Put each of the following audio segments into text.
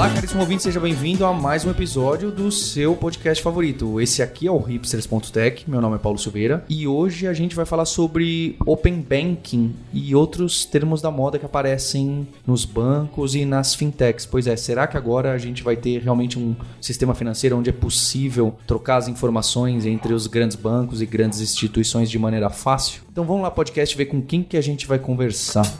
Olá, caríssimo ouvinte, seja bem-vindo a mais um episódio do seu podcast favorito. Esse aqui é o hipsters.tech, meu nome é Paulo Silveira e hoje a gente vai falar sobre Open Banking e outros termos da moda que aparecem nos bancos e nas fintechs. Pois é, será que agora a gente vai ter realmente um sistema financeiro onde é possível trocar as informações entre os grandes bancos e grandes instituições de maneira fácil? Então vamos lá, podcast, ver com quem que a gente vai conversar.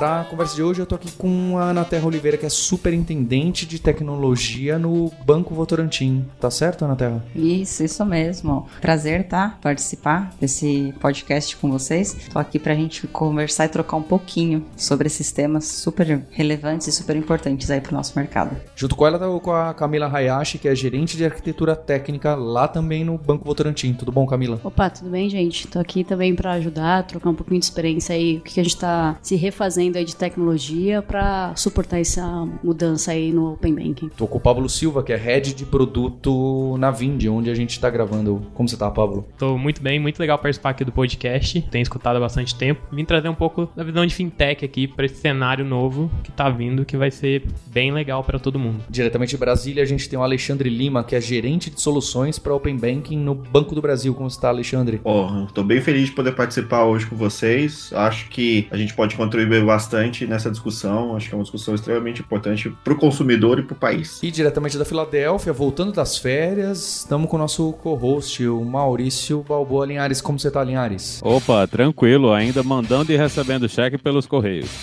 Para a conversa de hoje, eu tô aqui com a Ana Terra Oliveira, que é superintendente de tecnologia no Banco Votorantim. Tá certo, Ana Terra? Isso, isso mesmo. Prazer, tá? Participar desse podcast com vocês. Tô aqui pra gente conversar e trocar um pouquinho sobre esses temas super relevantes e super importantes aí pro nosso mercado. Junto com ela, tá com a Camila Hayashi, que é gerente de arquitetura técnica lá também no Banco Votorantim. Tudo bom, Camila? Opa, tudo bem, gente? Tô aqui também para ajudar, trocar um pouquinho de experiência aí, o que a gente tá se refazendo aí de tecnologia para suportar essa mudança aí no Open Banking. Tô com o Pablo Silva, que é head de produto na Vind, onde a gente tá gravando. Como você tá, Pablo? Tô muito bem, muito legal participar aqui do podcast. Tenho escutado há bastante tempo. Vim trazer um pouco da visão de fintech aqui para esse cenário novo que tá vindo, que vai ser bem legal para todo mundo. Diretamente de Brasília, a gente tem o Alexandre Lima, que é gerente de soluções para Open Banking no Banco do Brasil. Como está, Alexandre? Oh, tô bem feliz de poder participar hoje com vocês. Acho que a gente pode contribuir bastante nessa discussão. Acho que é uma discussão extremamente importante para o consumidor e para o país. E diretamente da Filadélfia, voltando das férias, estamos com o nosso co-host, o Maurício Balboa Linhares. Como você está, Linhares? Opa, tranquilo, ainda mandando e recebendo cheque pelos correios.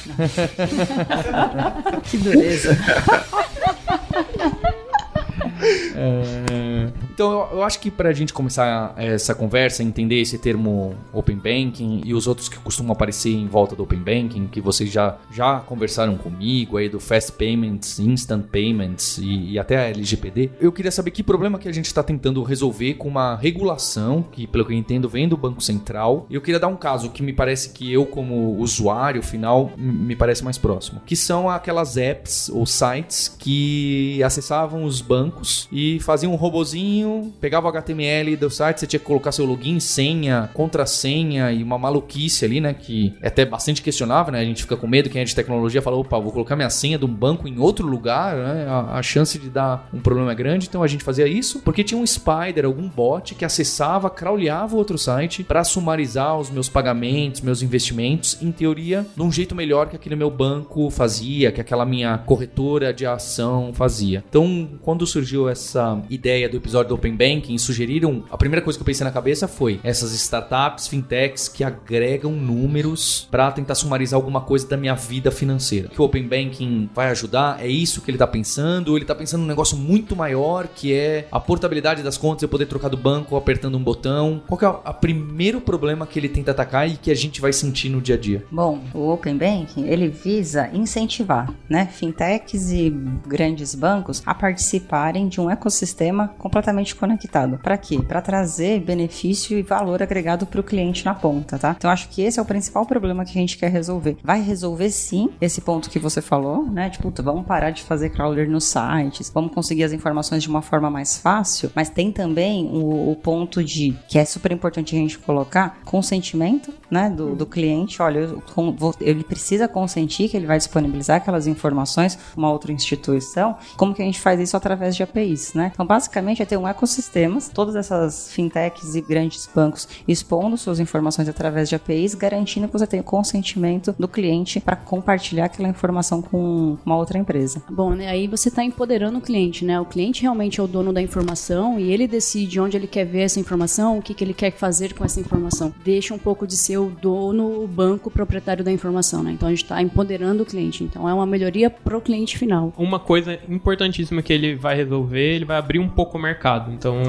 que dureza. É... Então, eu, eu, acho que para a gente começar essa conversa, entender esse termo Open Banking e os outros que costumam aparecer em volta do Open Banking, que vocês já, já conversaram comigo aí do Fast Payments, Instant Payments e, e até a LGPD, eu queria saber que problema que a gente está tentando resolver com uma regulação que, pelo que eu entendo, vem do Banco Central. E eu queria dar um caso que me parece que eu, como usuário final, me parece mais próximo, que são aquelas apps ou sites que acessavam os bancos e faziam um robozinho, pegava o HTML do site, você tinha que colocar seu login, senha, contrassenha e uma maluquice ali, né? Que é até bastante questionável, né? A gente fica com medo, quem é de tecnologia fala, opa, vou colocar minha senha de um banco em outro lugar, né? A, a chance de dar um problema é grande, então a gente fazia isso porque tinha um spider, algum bot que acessava, crawleava o outro site para sumarizar os meus pagamentos, meus investimentos, em teoria, de um jeito melhor que aquele meu banco fazia, que aquela minha corretora de ação fazia. Então, quando surgiu essa ideia do episódio do Open Banking, sugeriram. A primeira coisa que eu pensei na cabeça foi essas startups, fintechs que agregam números para tentar sumarizar alguma coisa da minha vida financeira. Que o Open Banking vai ajudar? É isso que ele está pensando? Ele está pensando num negócio muito maior que é a portabilidade das contas, eu poder trocar do banco apertando um botão? Qual é o primeiro problema que ele tenta atacar e que a gente vai sentir no dia a dia? Bom, o Open Banking ele visa incentivar, né, fintechs e grandes bancos a participarem de um ecossistema completamente conectado. Para quê? Para trazer benefício e valor agregado para o cliente na ponta, tá? Então acho que esse é o principal problema que a gente quer resolver. Vai resolver sim esse ponto que você falou, né? Tipo, vamos parar de fazer crawler nos sites, vamos conseguir as informações de uma forma mais fácil, mas tem também o, o ponto de que é super importante a gente colocar consentimento, né, do, do cliente. Olha, eu, vou, ele precisa consentir que ele vai disponibilizar aquelas informações uma outra instituição. Como que a gente faz isso através de APIs, né? Então, basicamente, é ter um ecossistema, todas essas fintechs e grandes bancos expondo suas informações através de APIs, garantindo que você tenha o consentimento do cliente para compartilhar aquela informação com uma outra empresa. Bom, né, aí você está empoderando o cliente, né? O cliente realmente é o dono da informação e ele decide onde ele quer ver essa informação, o que, que ele quer fazer com essa informação. Deixa um pouco de ser o dono, o banco, o proprietário da informação, né? Então a gente está empoderando o cliente. Então é uma melhoria para o cliente final. Uma coisa importantíssima que ele vai resolver, ele vai abrir um pouco o mercado. Então,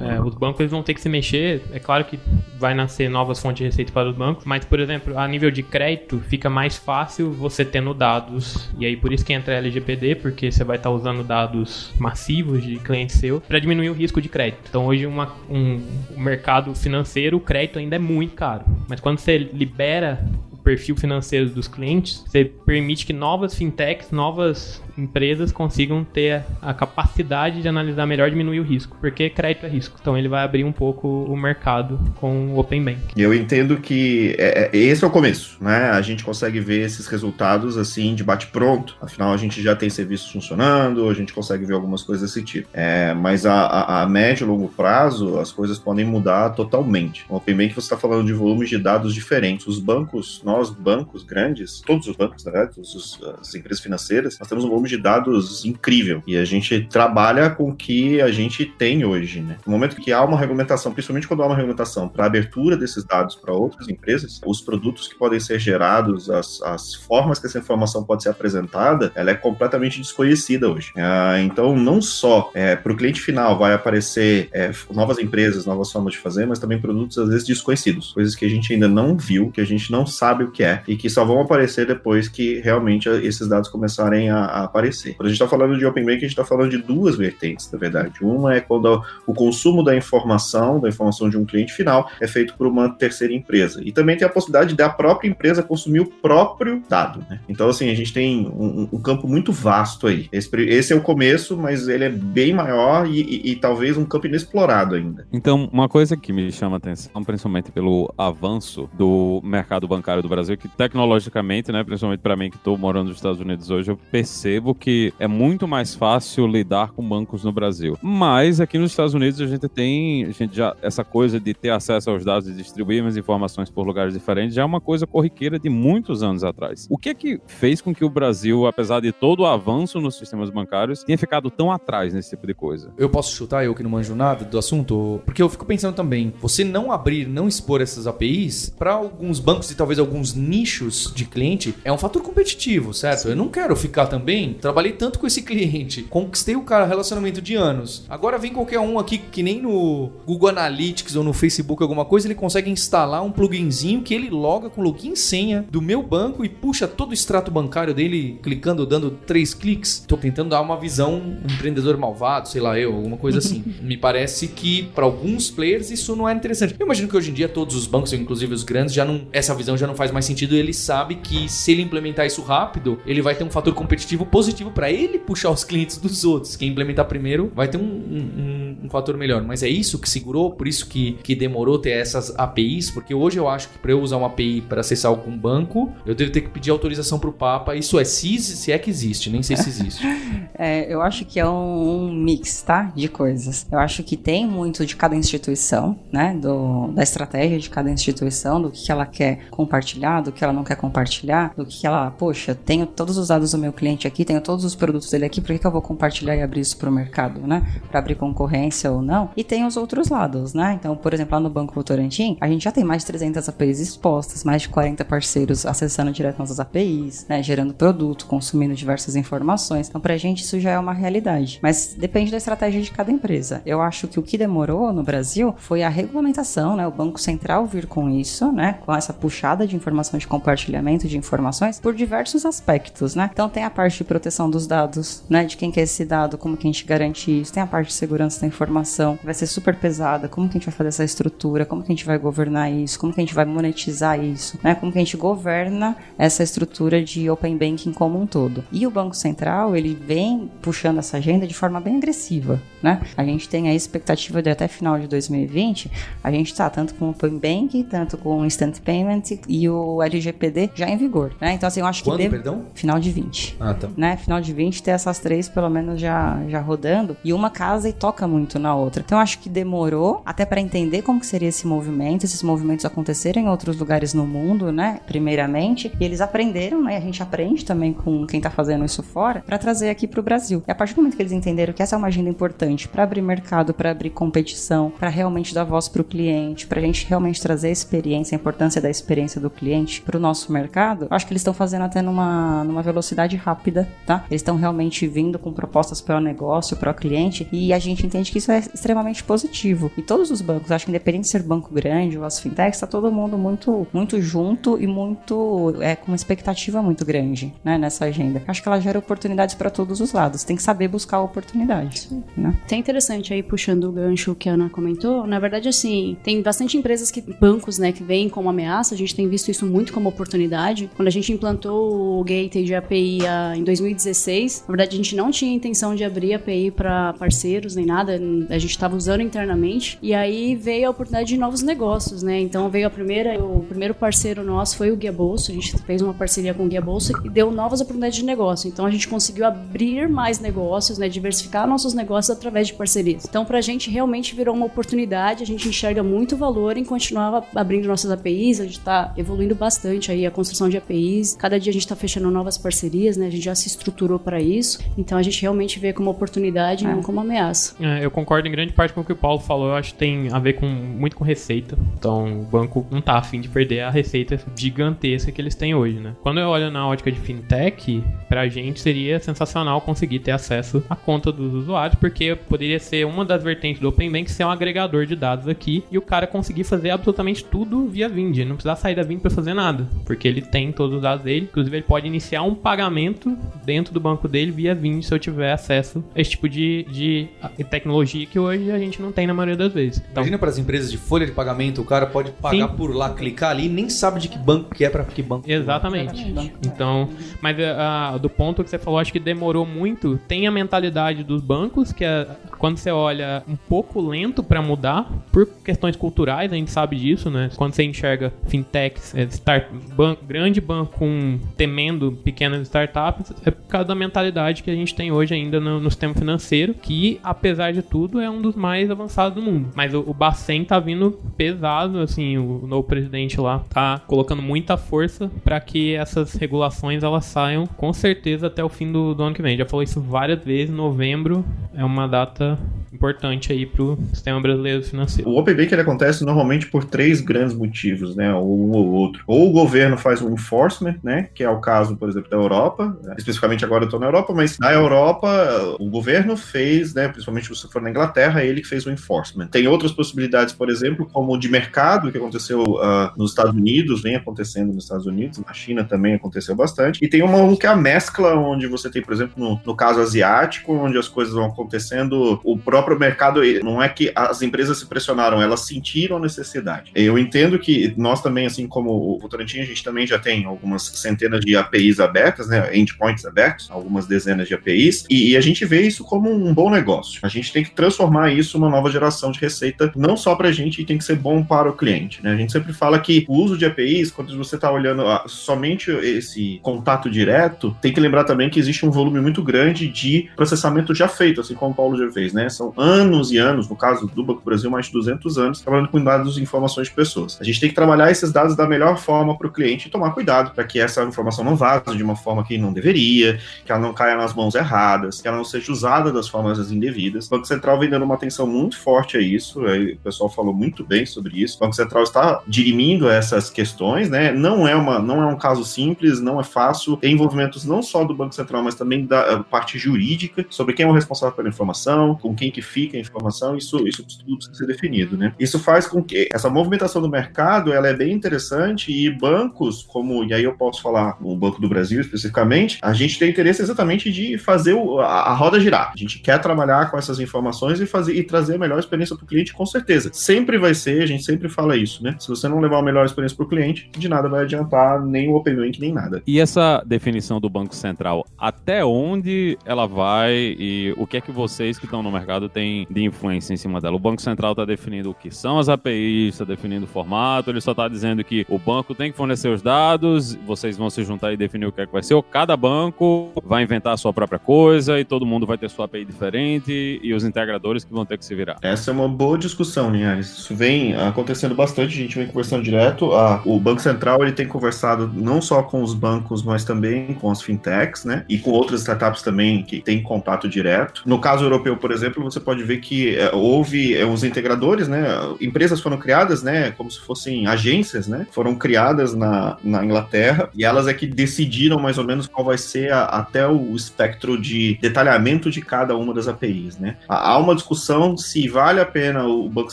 é, os bancos eles vão ter que se mexer. É claro que vai nascer novas fontes de receita para os bancos, mas, por exemplo, a nível de crédito, fica mais fácil você tendo dados. E aí, por isso que entra a LGPD, porque você vai estar usando dados massivos de cliente seu para diminuir o risco de crédito. Então, hoje, uma, um, mercado financeiro, o crédito ainda é muito caro. Mas quando você libera perfil financeiro dos clientes, você permite que novas fintechs, novas empresas consigam ter a capacidade de analisar melhor diminuir o risco, porque crédito é risco. Então ele vai abrir um pouco o mercado com o Open Bank. Eu entendo que é, é, esse é o começo, né? A gente consegue ver esses resultados assim de bate pronto. Afinal, a gente já tem serviços funcionando, a gente consegue ver algumas coisas desse tipo. É, mas a, a, a médio e longo prazo, as coisas podem mudar totalmente. O Open Bank você está falando de volumes de dados diferentes. Os bancos, nós bancos grandes, todos os bancos, né? Todas as empresas financeiras, nós temos um volume volume de dados incrível. E a gente trabalha com o que a gente tem hoje, né? No momento que há uma regulamentação, principalmente quando há uma regulamentação para abertura desses dados para outras empresas, os produtos que podem ser gerados, as, as formas que essa informação pode ser apresentada, ela é completamente desconhecida hoje. Ah, então, não só é, para o cliente final vai aparecer é, novas empresas, novas formas de fazer, mas também produtos às vezes desconhecidos, coisas que a gente ainda não viu, que a gente não sabe o que é e que só vão aparecer depois que realmente esses dados começarem a, a aparecer. Quando a gente está falando de Open Bank, a gente está falando de duas vertentes, na verdade. Uma é quando o consumo da informação, da informação de um cliente final, é feito por uma terceira empresa. E também tem a possibilidade da própria empresa consumir o próprio dado. Né? Então, assim, a gente tem um, um campo muito vasto aí. Esse, esse, é o começo, mas ele é bem maior e, e, e talvez um campo inexplorado ainda. Então, uma coisa que me chama a atenção, principalmente pelo avanço do mercado bancário do Brasil, que tecnologicamente, né, principalmente para mim que estou morando nos Estados Unidos hoje, eu percebo percebo que é muito mais fácil lidar com bancos no Brasil. Mas aqui nos Estados Unidos a gente tem a gente já essa coisa de ter acesso aos dados e distribuir as informações por lugares diferentes já é uma coisa corriqueira de muitos anos atrás. O que é que fez com que o Brasil, apesar de todo o avanço nos sistemas bancários, tenha ficado tão atrás nesse tipo de coisa? Eu posso chutar, eu que não manjo nada do assunto, porque eu fico pensando também, você não abrir, não expor essas APIs para alguns bancos e talvez alguns nichos de cliente é um fator competitivo, certo? Eu não quero ficar também trabalhei tanto com esse cliente, conquistei o cara relacionamento de anos. Agora vem qualquer um aqui que nem no Google Analytics ou no Facebook alguma coisa, ele consegue instalar um pluginzinho que ele loga com login e senha do meu banco e puxa todo o extrato bancário dele clicando, dando três cliques. Tô tentando dar uma visão um empreendedor malvado, sei lá eu, alguma coisa assim. Me parece que para alguns players isso não é interessante. Eu imagino que hoje em dia todos os bancos, inclusive os grandes, já não essa visão já não faz mais sentido. Ele sabe que se ele implementar isso rápido, ele vai ter um fator competitivo positivo positivo para ele puxar os clientes dos outros. Quem implementar primeiro vai ter um, um, um, fator melhor. Mas é isso que segurou, por isso que, que demorou ter essas APIs, porque hoje eu acho que para eu usar uma API para acessar algum banco, eu devo ter que pedir autorização para o Papa. Isso é se, se é que existe, nem sei se existe. é, eu acho que é um, um, mix, tá? De coisas. Eu acho que tem muito de cada instituição, né? Do, da estratégia de cada instituição, do que ela quer compartilhar, do que ela não quer compartilhar, do que ela, poxa, tenho todos os dados do meu cliente aqui, tenho todos os produtos dele aqui, por que, que eu vou compartilhar e abrir isso para o mercado, né? Para abrir concorrência ou não. E tem os outros lados, né? Então, por exemplo, lá no Banco Votorantim, a gente já tem mais de 300 APIs expostas, mais de 40 parceiros acessando direto nossas APIs, né? Gerando produto, consumindo diversas informações. Então, para a gente isso já é uma realidade. Mas depende da estratégia de cada empresa. Eu acho que o que demorou no Brasil foi a regulamentação, né? O Banco Central vir com isso, né? Com essa puxada de informação de compartilhamento de informações por diversos aspectos, né? Então, tem a parte de proteção dos dados, né? De quem quer esse dado, como que a gente garante isso. Tem a parte de segurança da informação, vai ser super pesada. Como que a gente vai fazer essa estrutura? Como que a gente vai governar isso? Como que a gente vai monetizar isso? Né? Como que a gente governa essa estrutura de open banking como um todo? E o Banco Central, ele vem puxando essa agenda de forma bem agressiva, né? A gente tem a expectativa de até final de 2020, a gente está tanto com o open banking, tanto com o instant payment e o LGPD já em vigor, né? Então assim, eu acho Quando, que deve... perdão? final de 20. Ah, tá. Né? Final de 20 ter essas três pelo menos já, já rodando e uma casa e toca muito na outra. Então acho que demorou até para entender como que seria esse movimento, esses movimentos acontecerem em outros lugares no mundo, né? Primeiramente, e eles aprenderam, né? A gente aprende também com quem tá fazendo isso fora para trazer aqui pro Brasil. E a partir do momento que eles entenderam que essa é uma agenda importante para abrir mercado, para abrir competição, para realmente dar voz pro cliente, pra gente realmente trazer a experiência, a importância da experiência do cliente pro nosso mercado, acho que eles estão fazendo até numa, numa velocidade rápida, tá? Eles estão realmente vindo com propostas para o negócio, para o cliente, e a gente entende que isso é extremamente positivo. E todos os bancos, acho que independente de ser banco grande ou as fintechs, está todo mundo muito, muito junto e muito é, com uma expectativa muito grande né, nessa agenda. Acho que ela gera oportunidades para todos os lados. Tem que saber buscar oportunidades. Né? Tem interessante aí puxando o gancho que a Ana comentou. Na verdade, assim, tem bastante empresas que bancos, né, que vêm como ameaça. A gente tem visto isso muito como oportunidade. Quando a gente implantou o Gateway de API em 2016, na verdade a gente não tinha intenção de abrir API para parceiros nem nada. A gente estava usando internamente. E aí veio a oportunidade de novos negócios, né? Então veio a primeira, o primeiro parceiro nosso foi o Guia Bolso. A gente fez uma parceria com o Guia Bolso e deu novas oportunidades de negócio. Então a gente conseguiu abrir mais negócios, né? Diversificar nossos negócios através de parcerias. Então pra gente realmente virou uma oportunidade. A gente enxerga muito valor em continuar abrindo nossas APIs. A gente está evoluindo bastante aí a construção de APIs. Cada dia a gente está fechando novas parcerias, né? A gente já se estruturou para isso. Então a gente realmente vê como oportunidade, é. não como ameaça. É, eu concordo em grande parte com o que o Paulo falou. Eu acho que tem a ver com muito com receita. Então o banco não tá afim de perder a receita gigantesca que eles têm hoje, né? Quando eu olho na ótica de fintech, pra gente seria sensacional conseguir ter acesso à conta dos usuários, porque poderia ser uma das vertentes do Open Bank ser um agregador de dados aqui e o cara conseguir fazer absolutamente tudo via Vind. Não precisar sair da Vind para fazer nada, porque ele tem todos os dados dele. Inclusive, ele pode iniciar um pagamento dentro do banco dele via Vind se eu tiver acesso a esse tipo de, de tecnologia que hoje a gente não tem na maioria das vezes. Então, Imagina para as empresas de folha de pagamento, o cara pode pagar sim. por lá, clicar ali, nem sabe de que banco que é para que banco. Exatamente. Então, mas uh, do ponto que você falou, acho que demorou muito. Tem a mentalidade dos bancos que é, quando você olha um pouco lento para mudar por questões culturais, a gente sabe disso, né? Quando você enxerga fintechs, é, start, banco, grande banco com, temendo pequenas startups, é por causa da mentalidade que a gente tem hoje ainda no, no sistema financeiro, que apesar de tudo é um dos mais avançados do mundo. Mas o, o Bacen tá vindo pesado, assim, o, o novo presidente lá tá colocando muita força para que essas regulações elas saiam com certeza até o fim do, do ano que vem. Já falou isso várias vezes, novembro é uma data importante aí para o sistema brasileiro financeiro. O Open Bank ele acontece normalmente por três grandes motivos, né? Um ou outro. Ou o governo faz um enforcement, né? Que é o caso, por exemplo, da Europa. Né? Especificamente agora eu estou na Europa, mas na Europa o governo fez, né? Principalmente se for na Inglaterra, ele que fez o enforcement. Tem outras possibilidades, por exemplo, como de mercado que aconteceu uh, nos Estados Unidos, vem acontecendo nos Estados Unidos, na China também aconteceu bastante. E tem uma um que é a mescla, onde você tem, por exemplo, no, no caso asiático, onde as coisas vão acontecendo, o próprio mercado, não é que as empresas se pressionaram, elas sentiram a necessidade. Eu entendo que nós também, assim como o Votorantim, a gente também já tem algumas centenas de APIs abertas, né, endpoints algumas dezenas de APIs, e, e a gente vê isso como um bom negócio. A gente tem que transformar isso numa nova geração de receita, não só para a gente, e tem que ser bom para o cliente. Né? A gente sempre fala que o uso de APIs, quando você está olhando a, somente esse contato direto, tem que lembrar também que existe um volume muito grande de processamento já feito, assim como o Paulo já fez, né? São anos e anos, no caso do Banco Brasil, mais de 200 anos, trabalhando com dados e informações de pessoas. A gente tem que trabalhar esses dados da melhor forma para o cliente e tomar cuidado para que essa informação não vaze de uma forma que não deveria, que ela não caia nas mãos erradas, que ela não seja usada das formas indevidas. O Banco Central vem dando uma atenção muito forte a isso, o pessoal falou muito bem sobre isso. O Banco Central está dirimindo essas questões, né? Não é, uma, não é um caso simples, não é fácil. Tem envolvimentos não só do Banco Central, mas também da parte jurídica, sobre quem é o responsável pela informação, com quem que fica a informação, isso, isso tudo precisa ser definido, né? Isso faz com que essa movimentação do mercado, ela é bem interessante e bancos, como, e aí eu posso falar o Banco do Brasil especificamente, a gente tem interesse exatamente de fazer o, a, a, roda girar. A gente quer trabalhar com essas informações e fazer e trazer a melhor experiência para o cliente, com certeza. Sempre vai ser, a gente sempre fala isso, né? Se você não levar a melhor experiência para o cliente, de nada vai adiantar nem o Open Bank, nem nada. E essa definição do Banco Central, até onde ela vai e o que é que vocês que estão no mercado tem de influência em cima dela. O Banco Central está definindo o que são as APIs, está definindo o formato, ele só está dizendo que o banco tem que fornecer os dados, vocês vão se juntar e definir o que é que vai ser. Ou cada banco vai inventar a sua própria coisa e todo mundo vai ter sua API diferente e os integradores que vão ter que se virar. Essa é uma boa discussão, Linhares. Isso vem acontecendo bastante, a gente vem conversando direto. O Banco Central ele tem conversado não só com os bancos, mas também com as fintechs, né? E com outras startups também que têm contato direto. No caso europeu, por exemplo, você pode ver que é, houve é, os integradores, né? Empresas foram criadas, né? Como se fossem agências, né? Foram criadas na, na Inglaterra e elas é que decidiram mais ou menos qual vai ser a, até o espectro de detalhamento de cada uma das APIs, né? Há uma discussão se vale a pena o Banco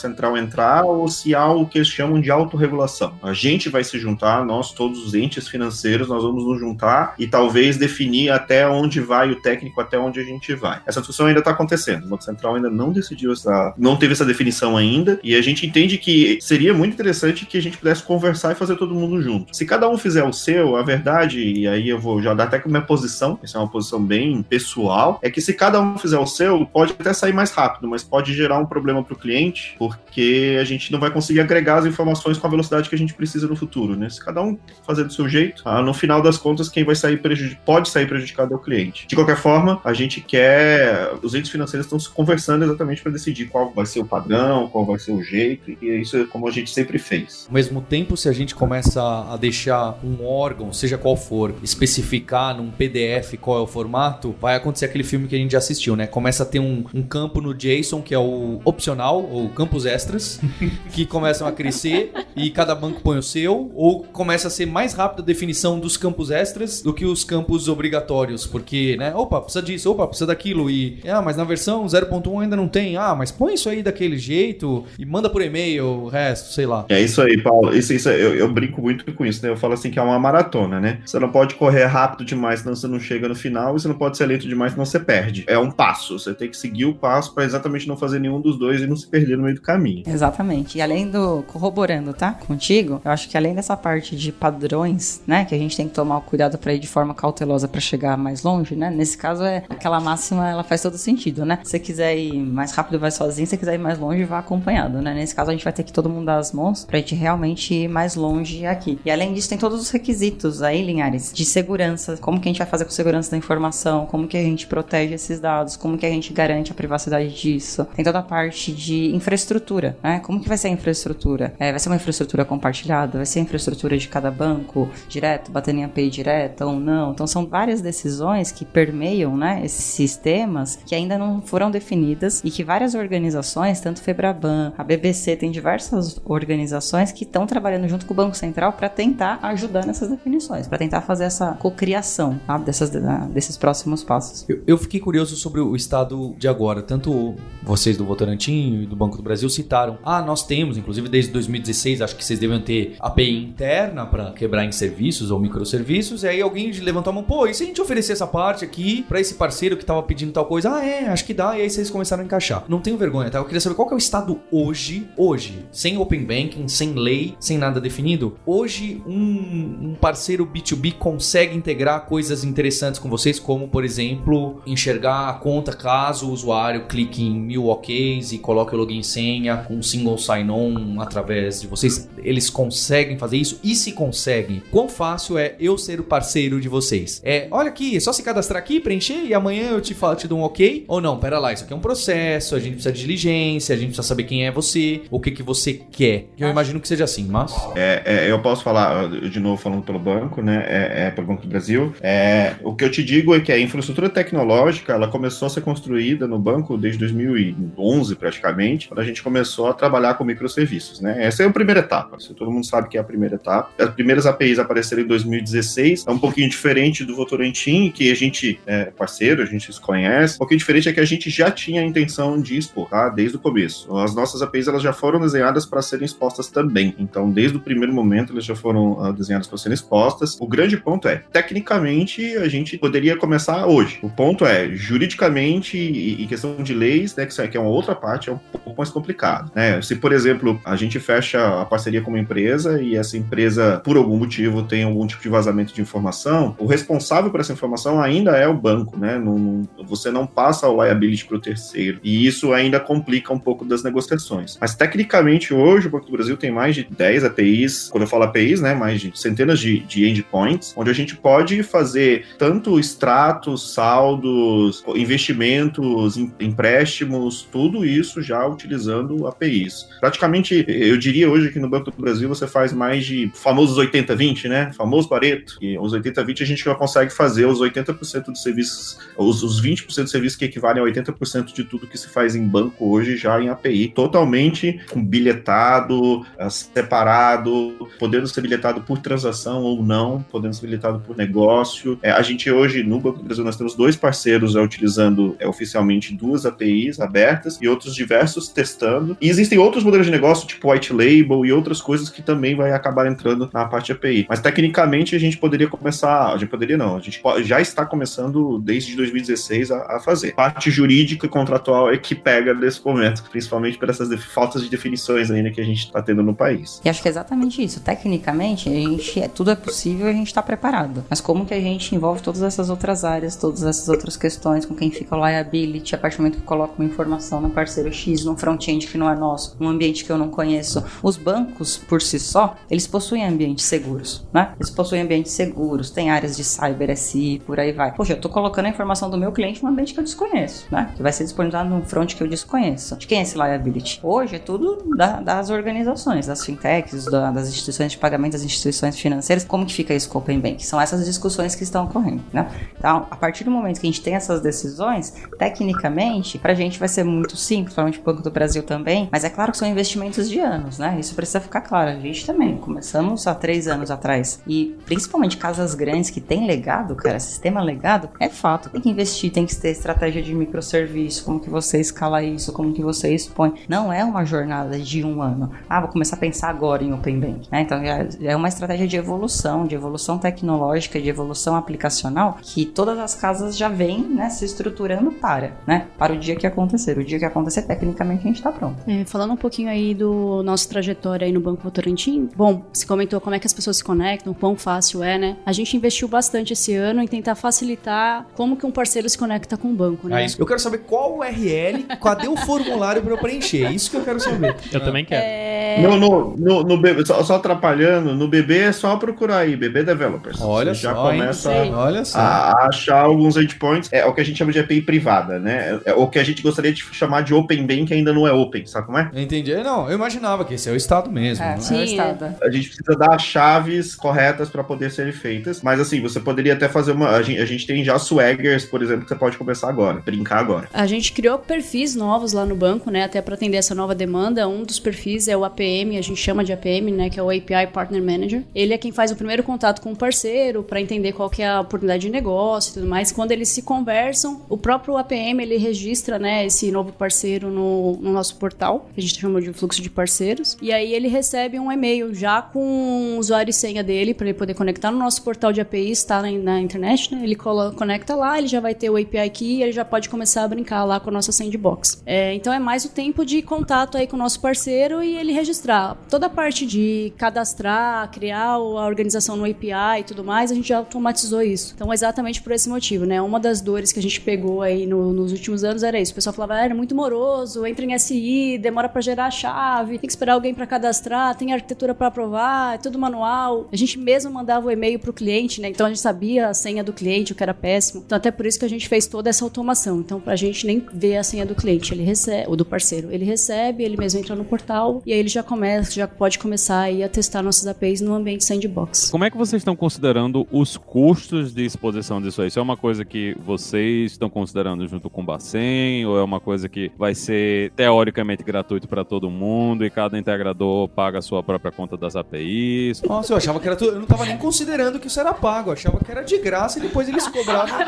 Central entrar ou se há o que eles chamam de autorregulação. A gente vai se juntar, nós, todos os entes financeiros, nós vamos nos juntar e talvez definir até onde vai o técnico, até onde a gente vai. Essa discussão ainda está acontecendo. O Banco Central ainda não decidiu essa, não teve essa definição ainda, e a gente entende que seria muito interessante que a gente pudesse conversar e fazer todo mundo junto. Se cada um fizer o seu, a verdade, e aí eu vou já dar até com minha posição, essa é uma posição bem pessoal, é que se cada um fizer o seu, pode até sair mais rápido, mas pode gerar um problema para o cliente, porque a gente não vai conseguir agregar as informações com a velocidade que a gente precisa no futuro, né? Se cada um fazer do seu jeito, ah, no final das contas, quem vai sair prejudicado, pode sair prejudicado é o cliente. De qualquer forma, a gente quer, os entes financeiros estão se conversando exatamente para decidir qual vai ser o padrão, qual vai ser o jeito, e isso é como a gente sempre fez. Ao mesmo tempo, se a gente começa a deixar um órgão, seja qual for, especificar num PDF qual é o formato, vai acontecer aquele filme que a gente já assistiu, né? Começa a ter um, um campo no JSON que é o opcional, ou campos extras, que começam a crescer e cada banco põe o seu, ou começa a ser mais rápida a definição dos campos extras do que os campos obrigatórios, porque, né? Opa, precisa disso, opa, precisa daquilo, e ah, mas na versão 0.1 ainda não tem, ah, mas põe isso aí daquele jeito e manda por e-mail o resto, sei lá. É isso aí, Paulo. Isso, isso eu, eu brinco muito com isso, né? Eu falo assim que é uma maratona, né? Você não pode correr rápido demais, senão você não chega no final, e você não pode ser lento demais, senão você perde. É um passo. Você tem que seguir o passo para exatamente não fazer nenhum dos dois e não se perder no meio do caminho. Exatamente. E além do corroborando, tá? Contigo, eu acho que além dessa parte de padrões, né, que a gente tem que tomar o cuidado para ir de forma cautelosa para chegar mais longe, né? Nesse caso é aquela máxima, ela faz todo sentido, né? Se você quiser ir mais rápido, vai sozinho, se você quiser ir mais longe, vá acompanhado, né? Nesse caso a gente vai ter que todo mundo dar as mãos pra gente realmente ir mais longe aqui. E além disso, tem todos os requisitos aí, Linhares, de segurança, como que a gente vai fazer com segurança da informação, como que a gente protege esses dados, como que a gente garante a privacidade disso. Tem toda a parte de infraestrutura, né? Como que vai ser a infraestrutura? É, vai ser uma infraestrutura compartilhada? Vai ser a infraestrutura de cada banco direto, batendo em API direta ou não? Então são várias decisões que permeiam, né, esses sistemas que ainda não foram definidas e que várias organizações, tanto Febraban, a BBC, tem diversas organizações que estão trabalhando junto com o Banco Central para tentar ajudar nessas definições, para tentar fazer essa cocriação tá, dessas, desses próximos passos. Eu, eu, fiquei curioso sobre o estado de agora. Tanto vocês do Votorantim e do Banco do Brasil citaram, ah, nós temos, inclusive desde 2016, acho que vocês devem ter API interna para quebrar em serviços ou microserviços, e aí alguém levantou a mão, pô, e se a gente oferecer essa parte aqui para esse parceiro que tava pedindo tal coisa? Ah, é, acho que dá, e aí vocês começaram a encaixar. Não tenho vergonha, tá? Eu queria saber qual que é o estado hoje, hoje, sem Open Banking, sem lei, sem nada definido. Hoje, um, um parceiro B2B consegue integrar coisas interessantes com vocês, como, por exemplo, enxergar a conta caso o usuário clique em mil OKs e coloque o login e senha com um single sign-on através de vocês. Eles conseguem fazer isso? E se conseguem, quão fácil é eu ser o parceiro de vocês? É, olha aqui, é só se cadastrar aqui, preencher e amanhã eu te falo, te dou um ok? Ou não, pera lá, isso aqui é um processo, a gente precisa de diligência, a gente precisa saber quem é você, o que que você quer. Eu imagino que seja assim, mas... É, é, eu posso falar, de novo falando pelo banco, né, é, é pelo Banco do Brasil, é, o que eu te digo é que a infraestrutura tecnológica, ela começou a ser construída no banco desde 2011, praticamente, quando a gente começou a trabalhar com microserviços, né? Essa é a primeira etapa, todo mundo sabe que é a primeira etapa. As primeiras APIs apareceram em 2016, é um pouquinho diferente do Votorantim, que a gente é parceiro, a gente se conhece. Um pouquinho diferente é que a gente já tinha a intenção de expor, tá? Desde o começo. As nossas APIs, elas já foram desenhadas para serem expostas também. Então, desde o primeiro momento, elas já foram uh, desenhadas para serem expostas. O grande ponto é, tecnicamente, a gente poderia começar hoje. O ponto é, juridicamente e, questão de leis, né, que é uma outra parte, é um pouco mais complicado. Né? Se, por exemplo, a gente fecha a parceria com uma empresa e essa empresa, por algum motivo, tem algum tipo de vazamento de informação, o responsável por essa informação ainda é o banco, né? Não, você não passa o liability para o terceiro. E isso ainda complica um pouco das negociações. Mas, tecnicamente, hoje, o Banco do Brasil tem mais de 10 APIs, quando eu falo APIs, né? Mais de centenas de, de endpoints, onde a gente pode fazer tanto extratos, saldos, investimentos, empréstimos, tudo isso já utilizando APIs. Praticamente, eu diria hoje que no Banco do Brasil você faz mais de famosos 80-20, né? Famoso Pareto. E os 80-20 a gente já consegue fazer os 80% dos serviços, os, os 20% dos serviços que equivalem a 80% de tudo que se faz em banco hoje já em API, totalmente bilhetado, eh, separado, podendo ser bilhetado por transação ou não, podendo ser bilhetado por negócio. É, a gente hoje, no Banco do Brasil, nós temos dois parceiros é, utilizando é, oficialmente duas APIs abertas e outros diversos testando. E existem outros modelos de negócio, tipo white label e outras coisas que também vai acabar entrando na parte API. Mas tecnicamente a gente poderia começar, a gente poderia não, a gente já está começando desde 2016 a, a fazer. Parte jurídica e contratual é que pega nesse momento, principalmente por essas faltas de definições ainda que a gente está tendo no país. E acho que é exatamente isso. Tecnicamente, a gente é, tudo é possível e a gente está preparado. Mas como que a gente envolve todas essas outras áreas, todas essas outras questões, com quem fica o liability, a partir do momento que coloca uma informação no parceiro X, num front-end que não é nosso, num ambiente que eu não conheço. Os bancos, por si só, eles possuem ambientes seguros, né? Eles possuem ambientes seguros, tem áreas de cyber SI, por aí vai. Poxa, eu tô colocando a informação do meu cliente num ambiente que eu desconheço, né? Que vai ser disponibilizado num front que eu desconheço. De quem é esse liability? Hoje é tudo da, das organizações, das fintechs, da, das instituições de pagamento, das instituições financeiras. Como que fica isso com o Open Bank? São essas discussões que estão ocorrendo, né? Então, a partir do momento que a gente tem essas decisões, tecnicamente, pra gente vai ser muito simples, provavelmente o Banco do Brasil também, mas é claro que são investimentos de anos, né? Isso precisa ficar claro. A gente também começamos há três anos atrás e principalmente casas grandes que têm legado, cara, sistema legado, é fato. Tem que investir, tem que ter estratégia de microserviço, como que você escala isso, como que você expõe. Não é uma jornada de um ano. Ah, vou começar a pensar agora em Open Bank. Né? Então é uma estratégia de evolução, de evolução tecnológica, de evolução aplicacional, que todas as casas já vêm né, se estruturando para, né? Para o dia que acontecer. O dia que acontecer, tecnicamente, a gente está pronto. É, falando um pouquinho aí do nosso trajetória aí no Banco Votorantim, bom, você comentou como é que as pessoas se conectam, quão fácil é, né? A gente investiu bastante esse ano em tentar facilitar como que um parceiro se conecta com o banco, né? É isso. Eu quero saber qual o URL, cadê o formulário para eu preencher? É isso que eu quero saber. Eu também quero. É... No, no, no, no só, só atrapalhando, no BB é só procurar aí, BB Developers. Olha Você já só, hein? começa Sei. Olha só. a achar alguns endpoints. É o que a gente chama de API privada, né? É o que a gente gostaria de chamar de Open Bank, que ainda não é Open, sabe como é? Entendi. Não, eu imaginava que esse é o estado mesmo. É, né? Sim, é o é. estado. A gente precisa dar as chaves corretas para poder serem feitas. Mas assim, você poderia até fazer uma. A gente, a gente tem já swaggers, por exemplo, que você pode começar agora, brincar agora. A gente criou perfis novos lá no banco, né, até para atender essa nova demanda. Um dos perfis é o APM, a gente chama de APM, né, que é o API Partner Manager. Ele é quem faz o primeiro contato com o parceiro para entender qual que é oportunidade de negócio e tudo mais. Quando eles se conversam, o próprio APM ele registra, né, esse novo parceiro no, no nosso portal, que a gente chama de fluxo de parceiros. E aí ele recebe um e-mail já com o usuário e senha dele para ele poder conectar no nosso portal de API, está na, na internet, né? Ele colo- conecta lá, ele já vai ter o API key e ele já pode começar a brincar lá com a nossa sandbox. É, então é mais o tempo de contato aí com o nosso parceiro e ele registrar. Toda a parte de cadastrar, criar a organização no API e tudo mais, a gente já automatizou isso. Então exatamente por esse motivo, né? Uma das dores que a gente pegou aí no- nos últimos anos era isso. O pessoal falava, ah, era muito moroso, entra em SI, demora para gerar a chave, tem que esperar alguém para cadastrar, tem arquitetura para aprovar, é tudo manual. A gente mesmo mandava o e-mail pro cliente, né? Então a gente sabia a senha do cliente, o que era péssimo. Então até por isso que a gente fez toda essa automação. Então pra gente nem ver a senha do cliente, ele recebe, ou do parceiro, ele recebe, ele mesmo entra no portal e aí ele já começa, já pode começar aí a testar nossas APIs no ambiente sandbox. Como é que vocês estão considerando os custos de exposição disso aí? Isso é uma coisa que vocês estão considerando junto com o Bacen? Ou é uma coisa que vai ser teoricamente gratuito para todo mundo e cada integrador paga a sua própria conta das APIs? Nossa, eu achava que era tudo. Eu não tava nem considerando que isso era pago. Eu achava que era de graça e depois eles cobravam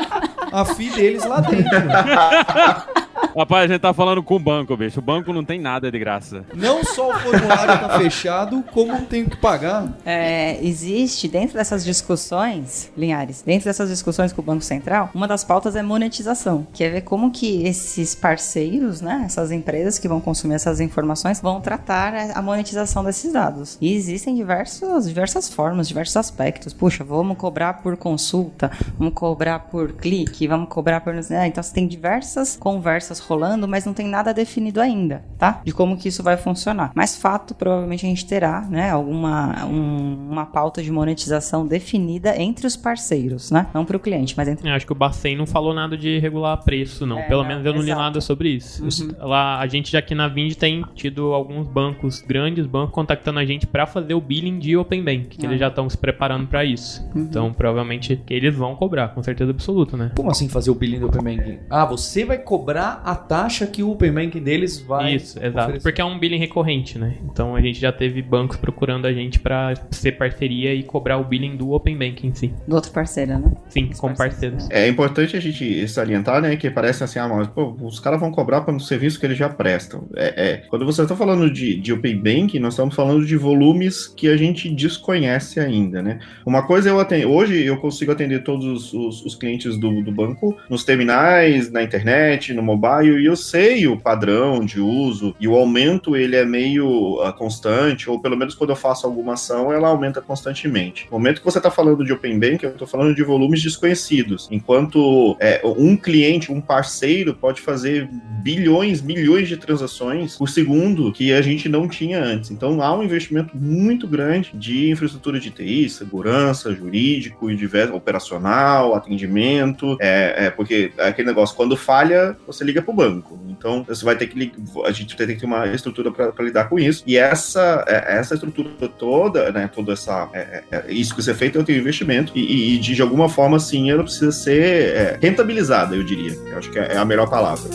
a FII deles lá dentro. Rapaz, a gente tá falando com o banco, bicho. O banco não tem nada de graça. Não só o formulário tá fechado, como tenho que pagar. É, existe dentro dessas discussões, Linhares, dentro dessas discussões com o Banco Central, uma das pautas é monetização, que é ver como que esses parceiros, né, essas empresas que vão consumir essas informações, vão tratar a monetização desses dados. E existem diversos, diversas formas, diversos aspectos. Puxa, vamos cobrar por consulta, vamos cobrar por clique, vamos cobrar por... né, Então, você tem diversas conversas rolando, mas não tem nada definido ainda, tá? De como que isso vai funcionar. Mas fato, provavelmente a gente terá, né, alguma um- uma pauta de monetização definida entre os parceiros, né? Não para o cliente, mas entre Eu acho que o Bacen não falou nada de regular preço, não. É, Pelo não, menos eu não li exato. nada sobre isso. Isso- Lá, a gente já aqui na Vind tem tido alguns bancos, grandes bancos, contactando a gente pra fazer o billing de Open Bank, que Ah. eles já estão se preparando pra isso. Então, provavelmente, que eles vão cobrar, com certeza absoluta, né? Como assim fazer o billing do Open Banking? Ah, você vai cobrar a a taxa que o Open Banking deles vai. Isso, exato. oferecer. Porque é um billing recorrente, né? Então a gente já teve bancos procurando a gente pra ser parceria e cobrar o billing do Open Banking em si. Do outro parceiro, né? Sim, Os como parceiros, parceiros. É importante a gente salientar, né, que parece assim, ah, mas pô, os caras vão cobrar para um serviço que eles já prestam. É, é, quando você está falando de, de Open Banking, nós estamos falando de volumes que a gente desconhece ainda, né? Uma coisa eu atendo, hoje eu consigo atender todos os, os clientes do, do banco nos terminais, na internet, no mobile, e eu sei o padrão de uso, e o aumento ele é meio ah, constante, ou pelo menos quando eu faço alguma ação, ela aumenta constantemente. No momento que você está falando de Open Banking, eu estou falando de volumes desconhecidos, enquanto é, um cliente, um parceiro pode fazer bilhões, milhões de transações por segundo que a gente não tinha antes. Então há um investimento muito grande de infraestrutura de TI, segurança, jurídico e diverso, operacional, atendimento, é, é, porque é aquele negócio, quando falha, você liga para o banco. Então você vai ter que a gente vai ter que ter uma estrutura para lidar com isso. E essa é, essa estrutura toda, né, toda essa é, é, é, isso que você feito é um investimento e, e- de, de alguma forma sim, ela precisa ser é, rentabilizada, eu diria. Eu acho que é é a melhor palavra.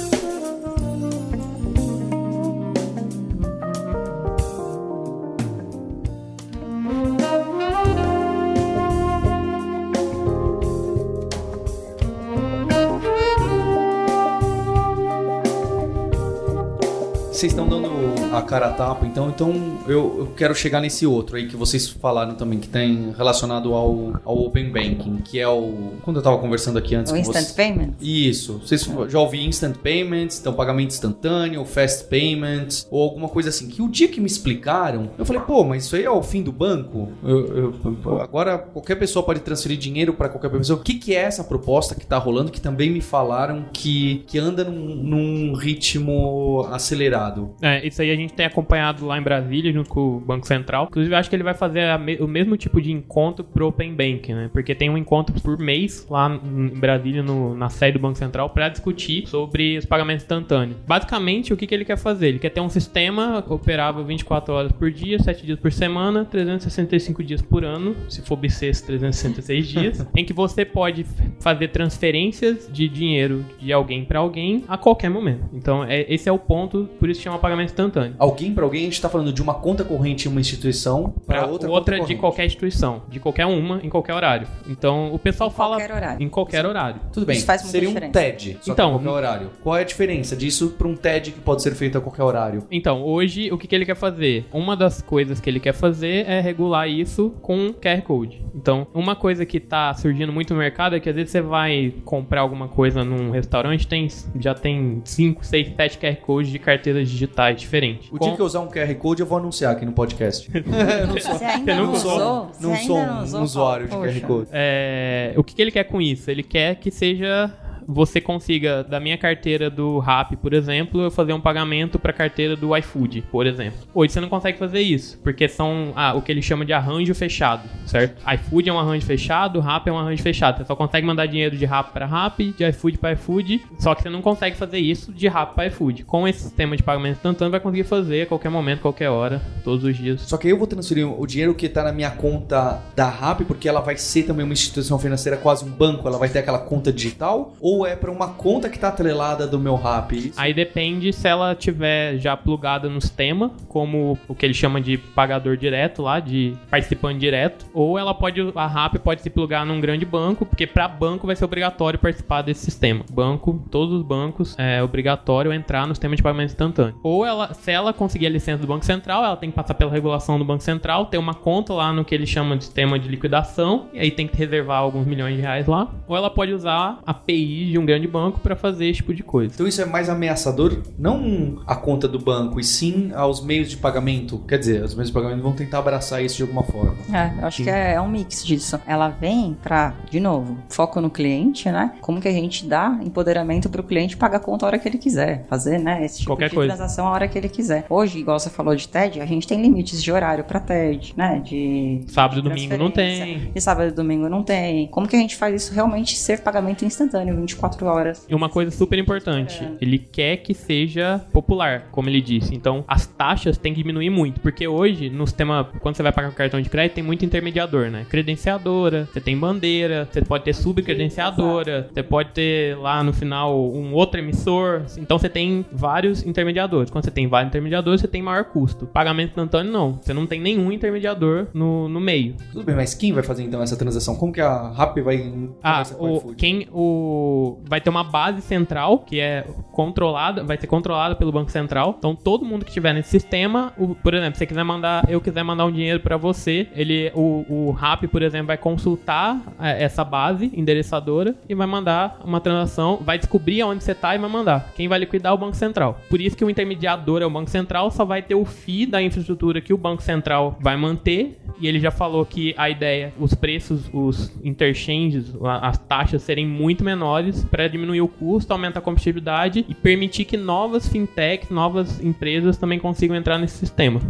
Vocês estão a cara a tapa, então, então eu, eu quero chegar nesse outro aí que vocês falaram também, que tem relacionado ao, ao Open Banking, que é o. Quando eu tava conversando aqui antes O com Instant você. Payment? Isso. Vocês já ouvi instant payments, então pagamento instantâneo, fast payments, ou alguma coisa assim. Que o dia que me explicaram, eu falei, pô, mas isso aí é o fim do banco? Eu- eu- agora qualquer pessoa pode transferir dinheiro para qualquer pessoa. O que, que é essa proposta que tá rolando que também me falaram que, que anda num, num ritmo acelerado? É, isso aí a gente tem acompanhado lá em Brasília, junto com o Banco Central. Inclusive, eu acho que ele vai fazer me- o mesmo tipo de encontro pro Open Bank, né? Porque tem um encontro por mês lá em Brasília, no- na sede do Banco Central, para discutir sobre os pagamentos instantâneos. Basicamente, o que, que ele quer fazer? Ele quer ter um sistema operável 24 horas por dia, 7 dias por semana, 365 dias por ano, se for bissexto, 366 dias, em que você pode fazer transferências de dinheiro de alguém para alguém a qualquer momento. Então, é, esse é o ponto, por isso chama pagamento instantâneo. Alguém para alguém, a gente tá falando de uma conta corrente em uma instituição para Pra outra, outra, conta de corrente. qualquer instituição, de qualquer uma, em qualquer horário. Então, o pessoal fala qualquer horário. em qualquer horário. Tudo bem, Isso faz muita seria um diferença. TED, só Então, que qualquer horário. Qual é a diferença disso para um TED que pode ser feito a qualquer horário? Então, hoje, o que, que ele quer fazer? Uma das coisas que ele quer fazer é regular isso com QR Code. Então, uma coisa que tá surgindo muito no mercado é que às vezes você vai comprar alguma coisa num restaurante, tem, já tem 5, 6, 7 QR Codes de carteiras digitais diferentes. O Com- dia que eu usar um QR Code, eu vou anunciar aqui no podcast. eu não sou, Você ainda não não, usou? não sou não um usou? usuário de Poxa. QR Code. É, o que, que ele quer com isso? Ele quer que seja você consiga da minha carteira do Rap, por exemplo, eu fazer um pagamento para a carteira do iFood, por exemplo. Hoje você não consegue fazer isso, porque são ah, o que ele chama de arranjo fechado, certo? iFood é um arranjo fechado, Rap é um arranjo fechado. Você só consegue mandar dinheiro de Rap para Rap, de iFood para iFood, só que você não consegue fazer isso de Rap para iFood. Com esse sistema de pagamento instantâneo, vai conseguir fazer a qualquer momento, qualquer hora, todos os dias. Só que eu vou transferir o dinheiro que tá na minha conta da RAP, porque ela vai ser também uma instituição financeira, quase um banco, ela vai ter aquela conta digital? Ou é para uma conta que tá atrelada do meu RAP? Aí depende se ela tiver já plugada no sistema, como o que ele chama de pagador direto lá, de participante direto, ou ela pode, a RAP pode se plugar num grande banco, porque para banco vai ser obrigatório participar desse sistema. Banco, todos os bancos é obrigatório entrar no sistema de pagamento instantâneo. Ou ela, se ela conseguir a licença do Banco Central, ela tem que passar pela regulação do Banco Central, ter uma conta lá no que ele chama de sistema de liquidação, e aí tem que reservar alguns milhões de reais lá. Ou ela pode usar a API de um grande banco para fazer esse tipo de coisa. Então isso é mais ameaçador, não a conta do banco, e sim aos meios de pagamento. Quer dizer, os meios de pagamento vão tentar abraçar isso de alguma forma. É, eu acho que é, é um mix disso. Ela vem pra, de novo, foco no cliente, né? Como que a gente dá empoderamento pro cliente pagar a conta a hora que ele quiser. Fazer, né? Esse tipo Qualquer de coisa. transação a hora que ele quiser. Hoje, igual você falou de TED, a gente tem limites de horário pra TED, né? De Sábado e domingo não tem. E sábado e domingo não tem. Como que a gente faz isso realmente ser pagamento instantâneo 24 horas. E uma coisa super importante, ele quer que seja popular, como ele disse. Então, as taxas têm que diminuir muito, porque hoje, no sistema, quando você vai pagar com cartão de crédito, tem muito intermediador, né? Credenciadora, você tem bandeira, você pode ter subcredenciadora, você pode ter lá no final um outro emissor. Então, você tem vários intermediadores. Quando você tem vários intermediadores, você tem maior custo. Pagamento instantâneo, não. Você não tem nenhum intermediador no, no meio. Tudo bem, mas quem vai fazer então essa transação? Como que a Rappi vai Ah, conversar com o vai ter uma base central que é controlada, vai ser controlada pelo Banco Central. Então todo mundo que estiver nesse sistema, o- por exemplo, se você quiser mandar, eu quiser mandar um dinheiro pra você, ele o, o RAP, por exemplo, vai consultar é, essa base endereçadora e vai mandar uma transação, vai descobrir aonde você tá e vai mandar. Quem vai liquidar é o Banco Central. Por isso que o intermediador é o Banco Central, só vai ter o FII da infraestrutura que o Banco Central vai manter e ele já falou que a ideia, os preços, os interchanges, as taxas serem muito menores para diminuir o custo, aumentar a competitividade e permitir que novas fintechs, novas empresas também consigam entrar nesse sistema.